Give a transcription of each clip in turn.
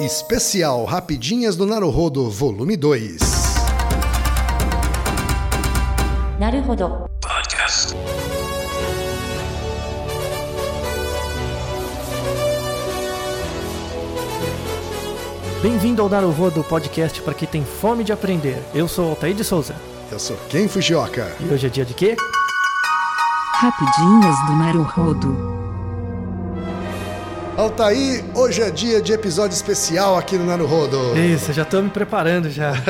Especial Rapidinhas do Naruhodo, volume 2. Naruhodo. Podcast. Bem-vindo ao Naruhodo Podcast para quem tem fome de aprender. Eu sou Altair de Souza. Eu sou Ken Fujioka. E hoje é dia de quê? Rapidinhas do Naruhodo. Altair, hoje é dia de episódio especial aqui no Naruhodo. Isso, já estou me preparando já.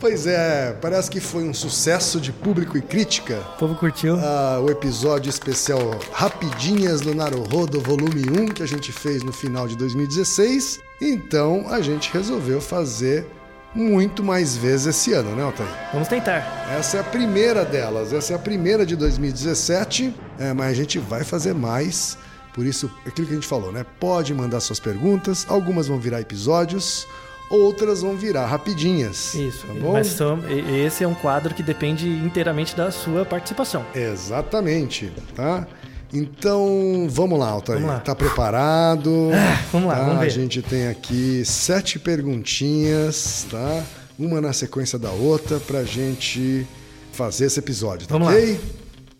Pois é, parece que foi um sucesso de público e crítica. O povo curtiu? Ah, o episódio especial Rapidinhas do Naruhodo, volume 1, que a gente fez no final de 2016. Então a gente resolveu fazer muito mais vezes esse ano, né, Altair? Vamos tentar. Essa é a primeira delas, essa é a primeira de 2017, é, mas a gente vai fazer mais. Por isso, aquilo que a gente falou, né? Pode mandar suas perguntas, algumas vão virar episódios, outras vão virar rapidinhas. Isso. Tá bom? Mas são- esse é um quadro que depende inteiramente da sua participação. Exatamente, tá? Então, vamos lá, Altair. Vamos lá. Tá preparado? vamos lá, Tá? vamos ver. A gente tem aqui sete perguntinhas, tá? Uma na sequência da outra pra gente fazer esse episódio, tá Vamos ok?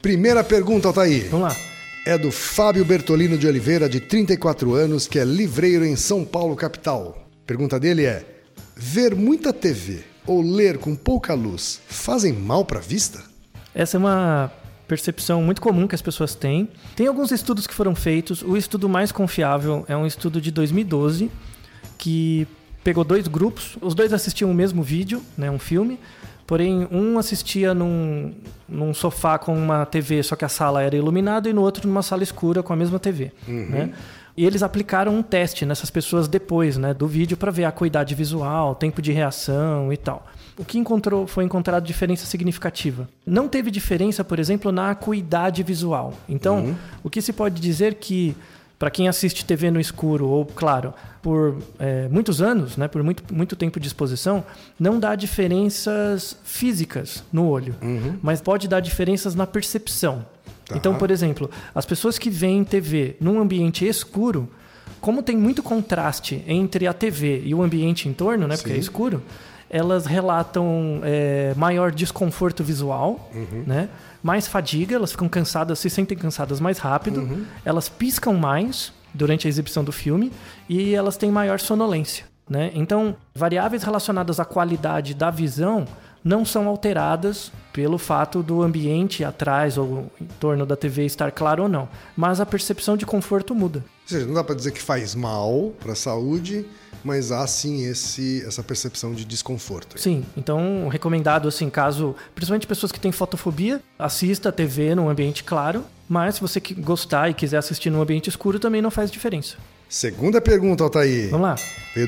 Primeira pergunta, Altair. Vamos lá. É do Fábio Bertolino de Oliveira, de 34 anos, que é livreiro em São Paulo, capital. Pergunta dele é: ver muita TV ou ler com pouca luz fazem mal pra vista? Essa é uma percepção muito comum que as pessoas têm. Tem alguns estudos que foram feitos. O estudo mais confiável é um estudo de 2012 que pegou dois grupos. Os dois assistiam o mesmo vídeo, né, um filme. Porém, um assistia num, num sofá com uma TV, só que a sala era iluminada, e no outro numa sala escura com a mesma TV. Né? E eles aplicaram um teste nessas pessoas depois né, do vídeo para ver a acuidade visual, tempo de reação e tal. O que encontrou foi encontrado diferença significativa. Não teve diferença, por exemplo, na acuidade visual. Então, o que se pode dizer que para quem assiste TV no escuro ou claro por é, muitos anos, né, por muito, muito tempo de exposição, não dá diferenças físicas no olho, mas pode dar diferenças na percepção. Tá. Então, por exemplo, as pessoas que veem TV num ambiente escuro, como tem muito contraste entre a TV e o ambiente em torno, né, porque é escuro, elas relatam é, maior desconforto visual, né? Mais fadiga, elas ficam cansadas, se sentem cansadas mais rápido, elas piscam mais durante a exibição do filme e elas têm maior sonolência. Né? Então, variáveis relacionadas à qualidade da visão não são alteradas pelo fato do ambiente atrás ou em torno da TV estar claro ou não, mas a percepção de conforto muda. Ou seja, não dá pra dizer que faz mal pra saúde, mas há sim esse, essa percepção de desconforto. aí. Sim, então recomendado assim, caso, principalmente pessoas que têm fotofobia, assista a TV num ambiente claro, mas se você gostar e quiser assistir num ambiente escuro também não faz diferença. Segunda pergunta, Altair. Vamos lá.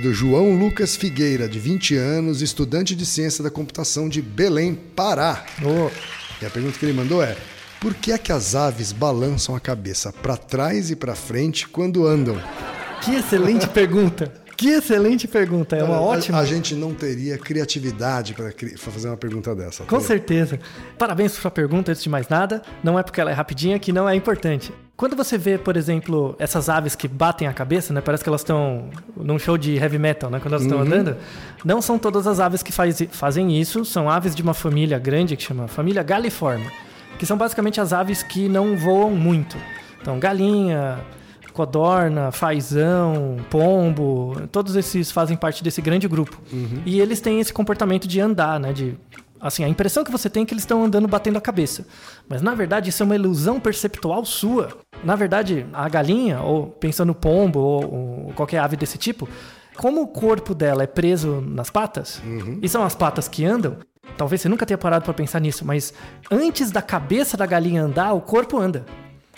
Do João Lucas Figueira, de 20 anos, estudante de ciência da computação de Belém, Pará. Ô, E a pergunta que ele mandou é: por que é que as aves balançam a cabeça para trás e para frente quando andam? que excelente pergunta. Que excelente pergunta, é uma A- ótima. A, gente não teria criatividade para fazer uma pergunta dessa. Com Altair. certeza. Parabéns por sua pergunta, antes de mais nada. Não é porque ela é rapidinha que não é importante. Quando você vê, por exemplo, essas aves que batem a cabeça, né? Parece que elas estão num show de heavy metal, né? Quando elas estão andando. Não são todas as aves que faz- fazem isso. São aves de uma família grande que chama família Galliforme. Que são basicamente as aves que não voam muito. Então, galinha, codorna, fazão, pombo, todos esses fazem parte desse grande grupo. E eles têm esse comportamento de andar, né? De assim, a impressão que você tem é que eles estão andando batendo a cabeça. Mas na verdade isso é uma ilusão perceptual sua. Na verdade, a galinha, ou pensando no pombo, ou, ou qualquer ave desse tipo, como o corpo dela é preso nas patas, e são as patas que andam, talvez você nunca tenha parado para pensar nisso, mas antes da cabeça da galinha andar, o corpo anda.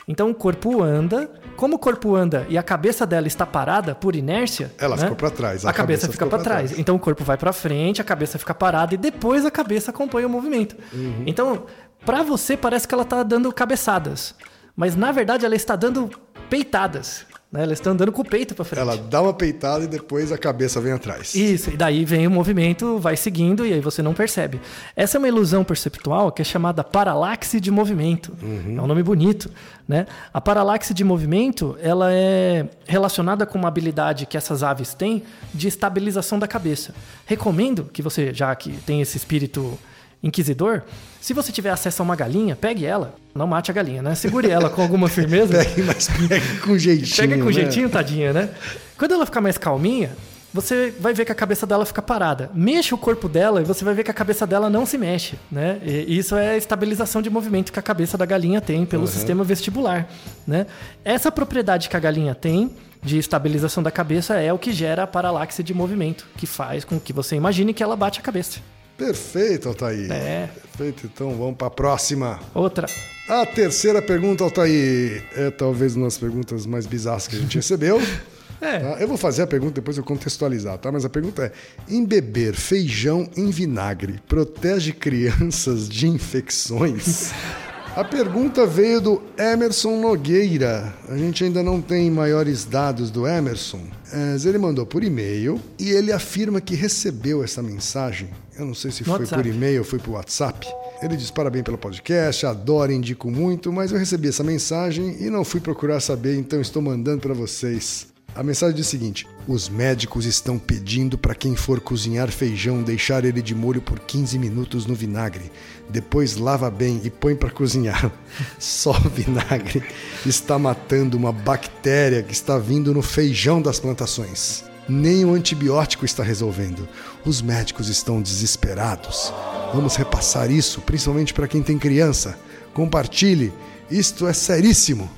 Então o corpo anda, como o corpo anda e a cabeça dela está parada por inércia, Ela né? ficou pra trás, A, a cabeça, cabeça fica para trás. trás. Então o corpo vai para frente, a cabeça fica parada e depois a cabeça acompanha o movimento. Uhum. Então, para você parece que ela está dando cabeçadas, mas na verdade ela está dando peitadas. Né? Elas estão andando com o peito para frente. Ela dá uma peitada e depois a cabeça vem atrás. Isso, e daí vem o movimento, vai seguindo e aí você não percebe. Essa é uma ilusão perceptual que é chamada paralaxe de movimento. É um nome bonito, né? A paralaxe de movimento, ela é relacionada com uma habilidade que essas aves têm de estabilização da cabeça. Recomendo que você, já que tem esse espírito inquisidor, se você tiver acesso a uma galinha, pegue ela. Não mate a galinha, né? Segure ela com alguma firmeza. Pegue, mas pegue com jeitinho. Pega com né? jeitinho, tadinha, né? Quando ela ficar mais calminha, você vai ver que a cabeça dela fica parada. Mexa o corpo dela e você vai ver que a cabeça dela não se mexe, né? E isso é a estabilização de movimento que a cabeça da galinha tem pelo sistema vestibular, né? Essa propriedade que a galinha tem de estabilização da cabeça é o que gera a paralaxe de movimento, que faz com que você imagine que ela bate a cabeça. Perfeito, Altair. É. Perfeito, então vamos para a próxima. Outra. A terceira pergunta, Altair, é talvez uma das perguntas mais bizarras que a gente recebeu. É. Tá? Eu vou fazer a pergunta depois eu contextualizar, tá? Mas a pergunta é: embeber feijão em vinagre protege crianças de infecções? A pergunta veio do Emerson Nogueira. A gente ainda não tem maiores dados do Emerson, mas ele mandou por e-mail e ele afirma que recebeu essa mensagem. Eu não sei se No foi WhatsApp. por e-mail ou foi por WhatsApp. Ele diz parabéns pelo podcast, adoro, indico muito, mas eu recebi essa mensagem e não fui procurar saber, então estou mandando para vocês. A mensagem diz o seguinte: os médicos estão pedindo para quem for cozinhar feijão deixar ele de molho por 15 minutos no vinagre. Depois lava bem e põe para cozinhar. Só vinagre está matando uma bactéria que está vindo no feijão das plantações. Nem o antibiótico está resolvendo. Os médicos estão desesperados. Vamos repassar isso, principalmente para quem tem criança. Compartilhe. Isto é seríssimo.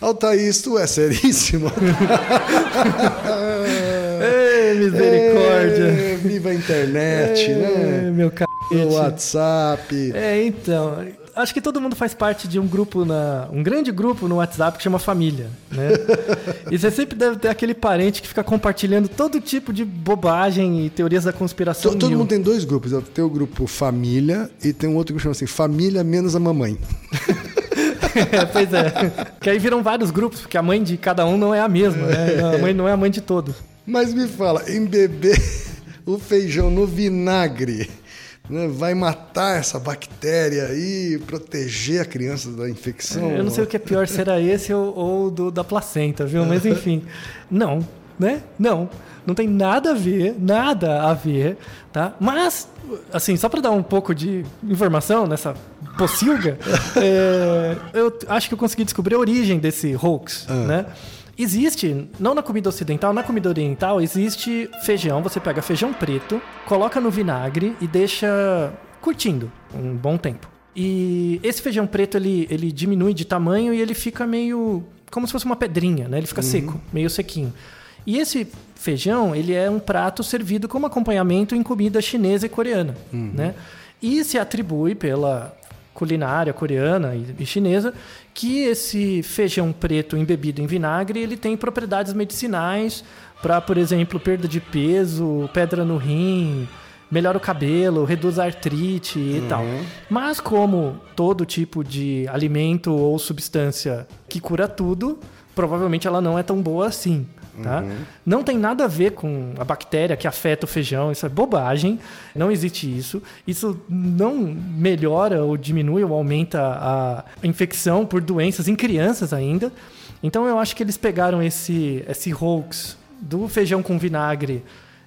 Altair, isto é seríssimo. Ei, misericórdia. É, viva a internet, É, né? meu c... O WhatsApp. É, então, acho que todo mundo faz parte de um grupo na, um grande grupo no WhatsApp que chama família, né? e você sempre deve ter aquele parente que fica compartilhando todo tipo de bobagem e teorias da conspiração. To- Todo mil. mundo tem dois grupos. Tem o grupo família e tem um outro que chama assim, família menos a mamãe. É, pois é. Que aí viram vários grupos, porque a mãe de cada um não é a mesma, né? A mãe não é a mãe de todos. Mas me fala, embeber o feijão no vinagre né, vai matar essa bactéria aí, proteger a criança da infecção? Eu não sei o que é pior, será esse ou, ou do da placenta, viu? Mas enfim, não, né? Não, não tem nada a ver, nada a ver, tá? Mas, assim, só para dar um pouco de informação nessa pocilga, é, eu acho que eu consegui descobrir a origem desse hoax, né? Existe, não na comida ocidental, na comida oriental, existe feijão. Você pega feijão preto, coloca no vinagre e deixa curtindo um bom tempo. E esse feijão preto, ele, ele diminui de tamanho e ele fica meio como se fosse uma pedrinha, né? Ele fica seco, meio sequinho. E esse feijão, ele é um prato servido como acompanhamento em comida chinesa e coreana, né? E se atribui pela culinária coreana e, chinesa que esse feijão preto embebido em vinagre ele tem propriedades medicinais para, por exemplo, perda de peso, pedra no rim, melhora o cabelo, reduz a artrite e tal. Mas como todo tipo de alimento ou substância que cura tudo, provavelmente ela não é tão boa assim. Tá? Não tem nada a ver com a bactéria que afeta o feijão, isso é bobagem, não existe isso. Isso não melhora ou diminui ou aumenta a infecção por doenças em crianças ainda. Então eu acho que eles pegaram esse, esse hoax do feijão com vinagre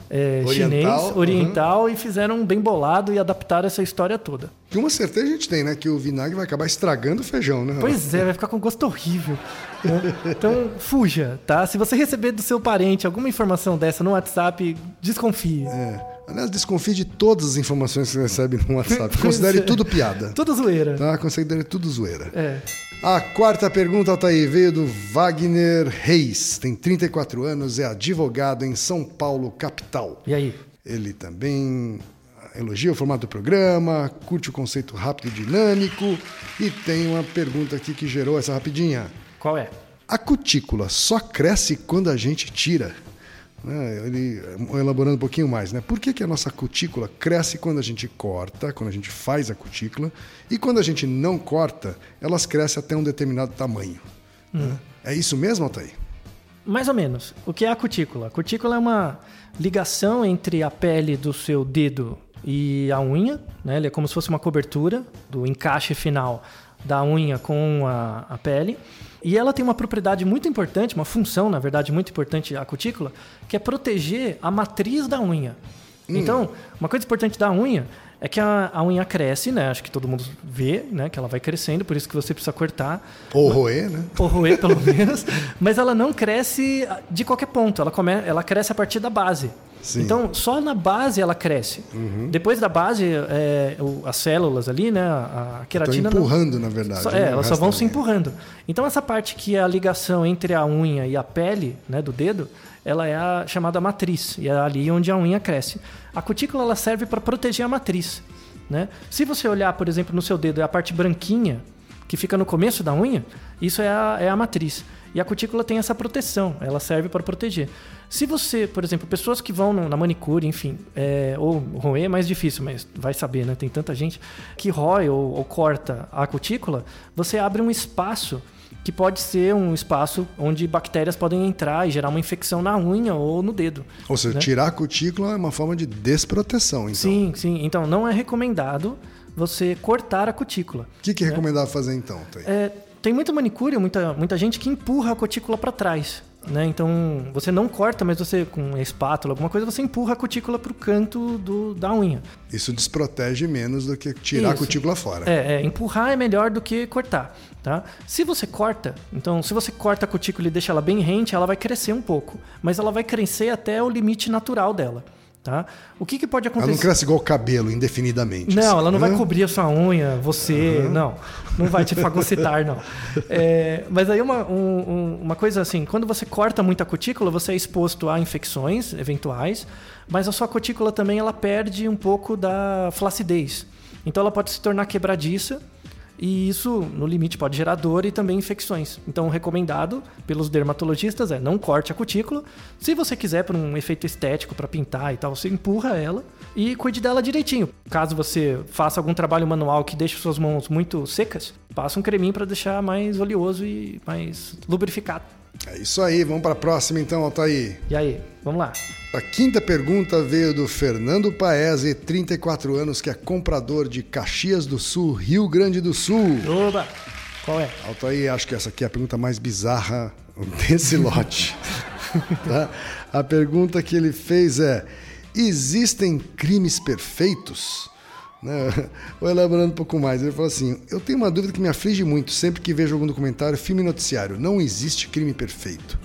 é, Oriental, chinês, uhum. oriental, e fizeram um bem bolado e adaptaram essa história toda. Que uma certeza a gente tem, né? Que o vinagre vai acabar estragando o feijão, né? Pois é, vai ficar com gosto horrível. né? Então, fuja, tá? Se você receber do seu parente alguma informação dessa no WhatsApp, desconfie. É. Aliás, desconfie de todas as informações que você recebe no WhatsApp. Considere é. tudo piada. Tudo zoeira. Tá? Considere tudo zoeira. É. A quarta pergunta, Altair, veio do Wagner Reis. Tem 34 anos, é advogado em São Paulo, capital. E aí? Ele também elogia o formato do programa, curte o conceito rápido e dinâmico e tem uma pergunta aqui que gerou essa rapidinha. Qual é? A cutícula só cresce quando a gente tira? Né, Ele elaborando um pouquinho mais, né? Por que, que a nossa cutícula cresce quando a gente corta, quando a gente faz a cutícula, e quando a gente não corta, elas crescem até um determinado tamanho? né? É isso mesmo, Altair? Mais ou menos. O que é a cutícula? A cutícula é uma ligação entre a pele do seu dedo e a unha, né? Ele é como se fosse uma cobertura do encaixe final da unha com a, a pele. E ela tem uma propriedade muito importante, uma função, na verdade, muito importante, a cutícula, que é proteger a matriz da unha. Então, uma coisa importante da unha é que a, a unha cresce, né? Acho que todo mundo vê, né? Que ela vai crescendo, por isso que você precisa cortar. Ou roer, né? Ou roer, pelo menos. Mas ela não cresce de qualquer ponto. Ela, come, ela cresce a partir da base. Sim. Então, só na base ela cresce. Depois da base, é, o- as células ali, né? A, a Estão queratina. não- empurrando, na verdade. só- né, é, elas só vão se empurrando. Então essa parte que é a ligação entre a unha e a pele, né, do dedo, ela é a chamada matriz e é ali onde a unha cresce. A cutícula ela serve para proteger a matriz, né? Se você olhar, por exemplo, no seu dedo, é a parte branquinha que fica no começo da unha, isso é a, é a matriz. E a cutícula tem essa proteção, ela serve para proteger. Se você, por exemplo, pessoas que vão na manicure, enfim, é, ou roer é mais difícil, mas vai saber, né? Tem tanta gente que rói ou, ou corta a cutícula, você abre um espaço que pode ser um espaço onde bactérias podem entrar e gerar uma infecção na unha ou no dedo. Ou seja, né? tirar a cutícula é uma forma de desproteção, então. Sim, sim. Então não é recomendado você cortar a cutícula. O que, que é recomendável fazer então? É, tem muita manicure, muita, muita gente que empurra a cutícula para trás. Né? Então, você não corta, mas você, com espátula, alguma coisa, você empurra a cutícula para o canto do, da unha. Isso desprotege menos do que tirar a Isso. cutícula fora. É, é, empurrar é melhor do que cortar, tá? Se você corta, então, se você corta a cutícula e deixa ela bem rente, ela vai crescer um pouco. Mas ela vai crescer até o limite natural dela, tá? O que, que pode Ela acontecer? não cresce igual o cabelo, indefinidamente. Não, assim, ela não vai cobrir a sua unha, você, não. Não vai te fagocitar, não. É, mas aí uma, um- um- uma coisa assim, quando você corta muita cutícula, você é exposto a infecções eventuais, mas a sua cutícula também ela perde um pouco da flacidez. Então ela pode se tornar quebradiça e isso, no limite, pode gerar dor e também infecções. Então, recomendado pelos dermatologistas é não corte a cutícula. Se você quiser, por um efeito estético, para pintar e tal, você empurra ela e cuide dela direitinho. Caso você faça algum trabalho manual que deixe suas mãos muito secas, passa um creminho para deixar mais oleoso e mais lubrificado. É isso aí, vamos para a próxima então, Altair. E aí, vamos lá. A quinta pergunta veio do Fernando Paese, 34 anos, que é comprador de Caxias do Sul, Rio Grande do Sul. Oba! Qual é? Altair, acho que essa aqui é a pergunta mais bizarra desse lote. tá? A pergunta que ele fez é: existem crimes perfeitos? Né? Vou elaborando um pouco mais. Ele falou assim: Eu tenho uma dúvida que me aflige muito sempre que vejo algum documentário, filme noticiário. Não existe crime perfeito.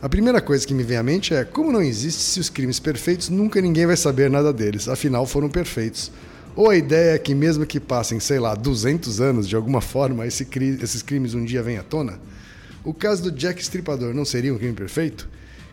A primeira coisa que me vem à mente é: como não existe se os crimes perfeitos nunca ninguém vai saber nada deles, afinal foram perfeitos? Ou a ideia é que, mesmo que passem, sei lá, 200 anos, de alguma forma, esse cri- esses crimes um dia vêm à tona? O caso do Jack Stripador não seria um crime perfeito?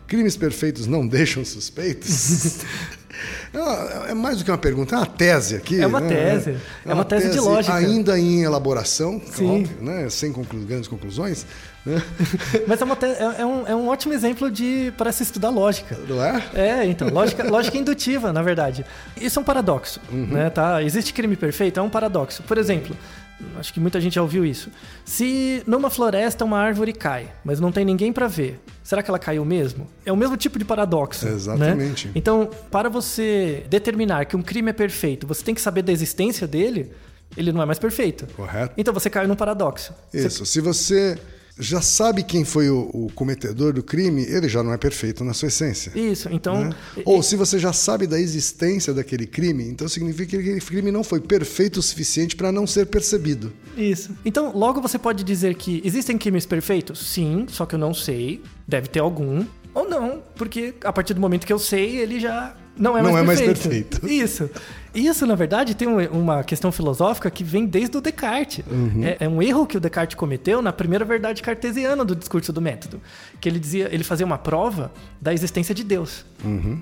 Crimes perfeitos não deixam suspeitos? É é mais do que uma pergunta, é uma tese aqui. É uma né? tese. É uma tese de lógica. Ainda em elaboração, Sim. óbvio, né? sem conclu- grandes conclusões. Né? Mas é, uma é- é um, é um ótimo exemplo de para se estudar lógica. Não é? É, então, lógica, lógica indutiva, na verdade. Isso é um paradoxo, né, tá? Existe crime perfeito? É um paradoxo. Por exemplo, acho que muita gente já ouviu isso. Se numa floresta uma árvore cai, mas não tem ninguém para ver, será que ela caiu mesmo? É o mesmo tipo de paradoxo. né? Exatamente. Então, para você determinar que um crime é perfeito, você tem que saber da existência dele, ele não é mais perfeito. Correto. Então você caiu num paradoxo. Você- Isso. Se você já sabe quem foi o, o cometedor do crime, ele já não é perfeito na sua essência. Isso, então. né? Ou se você já sabe da existência daquele crime, então significa que aquele crime não foi perfeito o suficiente para não ser percebido. Isso. Então, logo você pode dizer que existem crimes perfeitos? Sim, só que eu não sei. Deve ter algum. Ou não, porque a partir do momento que eu sei, ele já não é, Não mais, é mais perfeito. perfeito. Isso. Isso, na verdade, tem um- uma questão filosófica que vem desde o Descartes. Uhum. É, é um erro que o Descartes cometeu na primeira verdade cartesiana do discurso do método. Que ele dizia, ele fazia uma prova da existência de Deus.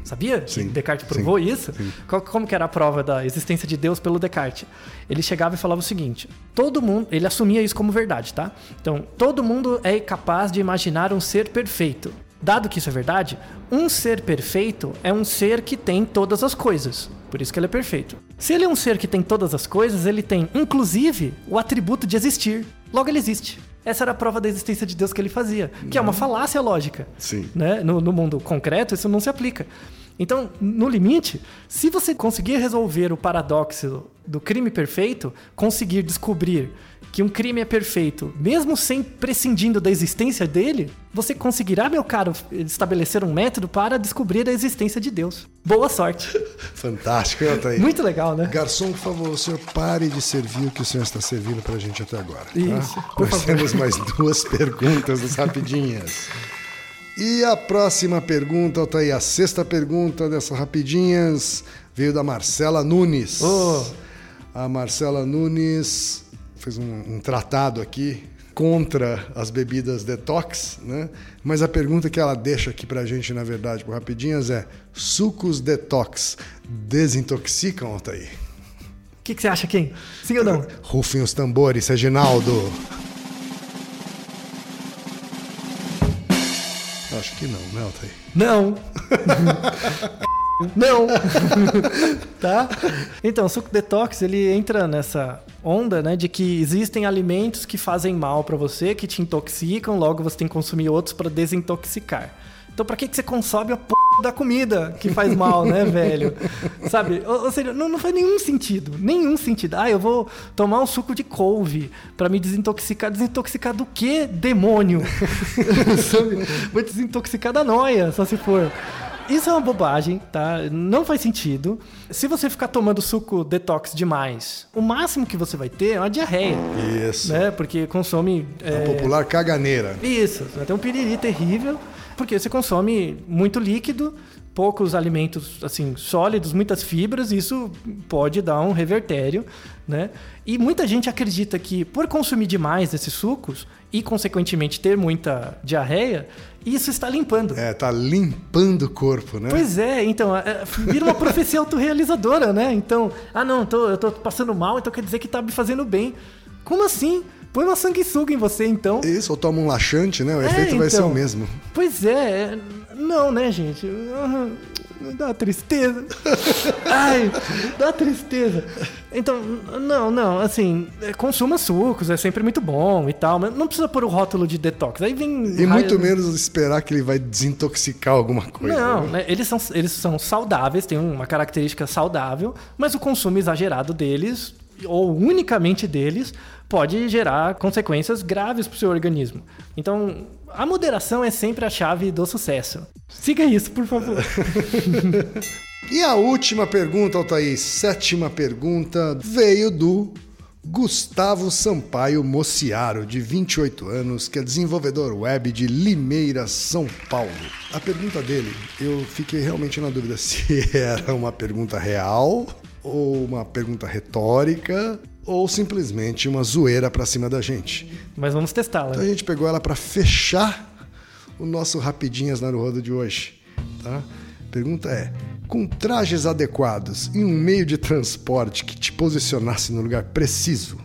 Sabia? Que Sim, Descartes sim, provou isso? Qual- como que era a prova da existência de Deus pelo Descartes? Ele chegava e falava o seguinte: todo mundo, ele assumia isso como verdade, tá? Então, todo mundo é capaz de imaginar um ser perfeito. Dado que isso é verdade, um ser perfeito é um ser que tem todas as coisas. Por isso que ele é perfeito. Se ele é um ser que tem todas as coisas, ele tem, inclusive, o atributo de existir. Logo, ele existe. essa era a prova da existência de Deus que ele fazia, que é uma falácia lógica. Sim. Né? No, no mundo concreto, isso não se aplica. Então, no limite, se você conseguir resolver o paradoxo do crime perfeito, conseguir descobrir que um crime é perfeito, mesmo sem prescindindo da existência dele, você conseguirá, meu caro, estabelecer um método para descobrir a existência de Deus. Boa sorte. Fantástico, hein, Altair? Muito legal, né? Garçom, por favor, o senhor pare de servir o que o senhor está servindo pra gente até agora. tá? Isso, por Nós favor. temos mais duas perguntas das rapidinhas. E a próxima pergunta, Altair, a sexta pergunta dessas rapidinhas veio da Marcela Nunes. Ô. A Marcela Nunes fez um, um tratado aqui contra as bebidas detox, né? Mas a pergunta que ela deixa aqui pra gente, na verdade, por rapidinhas é: sucos detox desintoxicam, Altair? O que, que você acha, quem? Sim ou não? Rufem os tambores, Reginaldo. Acho que não, né, Altair? Não. Não. tá? Então, o suco detox, ele entra nessa onda, né, de que existem alimentos que fazem mal pra você, que te intoxicam, logo você tem que consumir outros pra desintoxicar. Então, pra que que você consome a p da comida que faz mal, né, velho? Sabe? Ou, ou seja, não, não faz nenhum sentido. Nenhum sentido. Ah, eu vou tomar um suco de couve pra me desintoxicar. Desintoxicar do quê? Demônio. Vou desintoxicar da noia, só se for. Isso é uma bobagem, tá? Não faz sentido. Se você ficar tomando suco detox demais, o máximo que você vai ter é uma diarreia, Isso. né? Porque consome. A é, popular caganeira. isso, vai ter um piriri terrível, porque você consome muito líquido, poucos alimentos assim sólidos, muitas fibras, isso pode dar um revertério, né? E muita gente acredita que por consumir demais desses sucos e consequentemente ter muita diarreia, isso está limpando. É, tá limpando o corpo, né? Pois é, então, é, vira uma profecia autorrealizadora, né? Então, ah não, tô- eu tô passando mal, então quer dizer que tá me fazendo bem. Como assim? Põe uma sanguessuga em você, então. Isso, ou toma um laxante, né? O É, efeito vai ser então. o mesmo. Pois é, é, não, né, gente? Dá tristeza. Ai, dá tristeza. Então, não, não, assim, é, consuma sucos, é sempre muito bom e tal, mas não precisa pôr o rótulo de detox. Aí vem. E muito menos esperar que ele vai desintoxicar alguma coisa. Não, né? né, eles, são, eles são saudáveis, têm uma característica saudável, mas o consumo exagerado deles, ou unicamente deles, pode gerar consequências graves para o seu organismo. Então, a moderação é sempre a chave do sucesso. Siga isso, por favor. E a última pergunta, Altair, sétima pergunta, veio do Gustavo Sampaio Mociaro, de 28 anos, que é desenvolvedor web de Limeira, São Paulo. A pergunta dele, eu fiquei realmente na dúvida se era uma pergunta real, ou uma pergunta retórica, ou simplesmente uma zoeira pra cima da gente. Mas vamos testá-la. Então a gente pegou ela para fechar o nosso Rapidinhas na Roda de hoje. Tá? Pergunta é: com trajes adequados e um meio de transporte que te posicionasse no lugar preciso,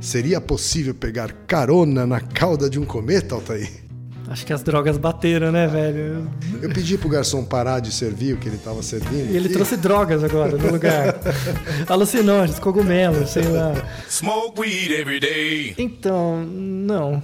seria possível pegar carona na cauda de um cometa, Altair? Acho que as drogas bateram, né, velho? Eu pedi pro garçom parar de servir o que ele estava servindo. E ele aqui. trouxe drogas agora no lugar. Alucinógenos, cogumelos, sei lá. Smoke weed every day. Então, não.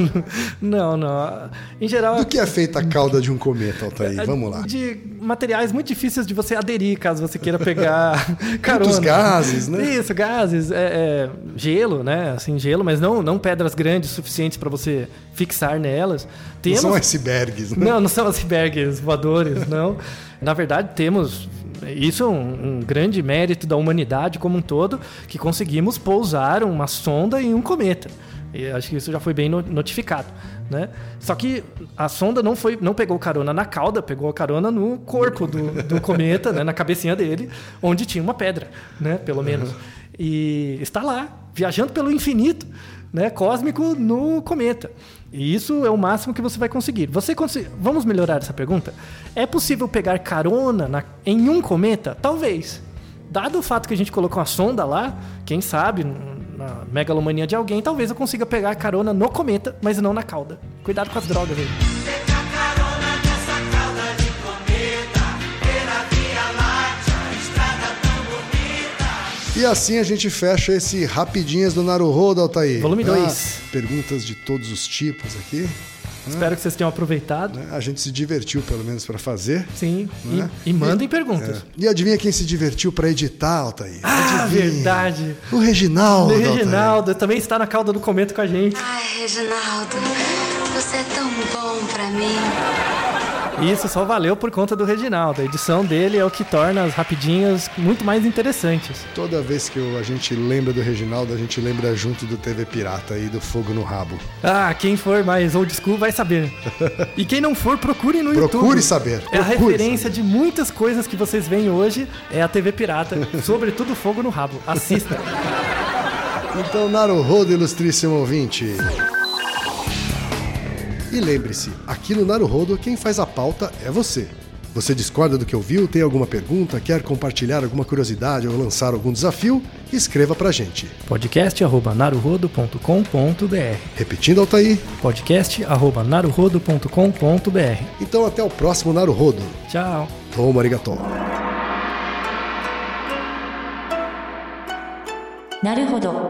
não, não. Em geral. Do que é feita a cauda de um cometa, Altair? Vamos lá. De materiais muito difíceis de você aderir caso você queira pegar carona. Muitos gases, né? Isso, gases, é, é, gelo, né? Assim, gelo, mas não, não pedras grandes suficientes para você fixar nelas. Não Temos... são icebergs, né? Não, não são icebergs voadores, não. Na verdade, temos. Isso é um, um grande mérito da humanidade como um todo, que conseguimos pousar uma sonda em um cometa. E acho que isso já foi bem no- notificado, né? Só que a sonda não foi, não pegou carona na cauda, pegou carona no corpo do, do cometa, né? na cabecinha dele, onde tinha uma pedra, né? Pelo menos. E está lá, viajando pelo infinito, né? Cósmico no cometa. E isso é o máximo que você vai conseguir. Você consi- Vamos melhorar essa pergunta? É possível pegar carona na- em um cometa? Talvez. Dado o fato que a gente colocou uma sonda lá, quem sabe, na megalomania de alguém, talvez eu consiga pegar carona no cometa, mas não na cauda. Cuidado com as drogas aí. E assim a gente fecha esse Rapidinhas do Naruhodo, Altair. Volume Ah, dois. perguntas de todos os tipos aqui. Espero que vocês tenham aproveitado. né? A gente se divertiu, pelo menos, para fazer. Sim. E, Né? e mandem perguntas. É. E adivinha quem se divertiu para editar, Altair? Ah, Adivinha? verdade. O Reginaldo. O Altair. Reginaldo também está na cauda do comento com a gente. Ai, Reginaldo, você é tão bom pra mim. Isso só valeu por conta do Reginaldo. A edição dele é o que torna as rapidinhas muito mais interessantes. Toda vez que a gente lembra do Reginaldo, a gente lembra junto do TV Pirata e do Fogo no Rabo. Ah, quem for mais old school vai saber. E quem não for, procure no YouTube. Procure saber. É a procure referência de muitas coisas que vocês veem hoje, é a TV Pirata, sobretudo Fogo no Rabo. Assista. saber. Então, Naruhodo, ilustríssimo ouvinte. E lembre-se, aqui no Naruhodo, quem faz a pauta é você. Você discorda do que ouviu, tem alguma pergunta, quer compartilhar alguma curiosidade ou lançar algum desafio? Escreva pra gente. podcast.naruhodo.com.br Repetindo, Altair. podcast.naruhodo.com.br Então, até o próximo Naruhodo. Tchau. Tomo arigato. なるほど。